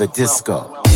the disco.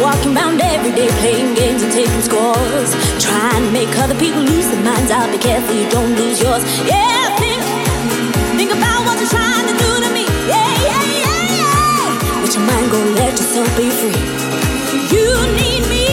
Walking around every day playing games and taking scores. Trying to make other people lose their minds I'll Be careful you don't lose yours. Yeah, think, think about what you're trying to do to me. Yeah, yeah, yeah, yeah. Let your mind go, let yourself be free. You need me.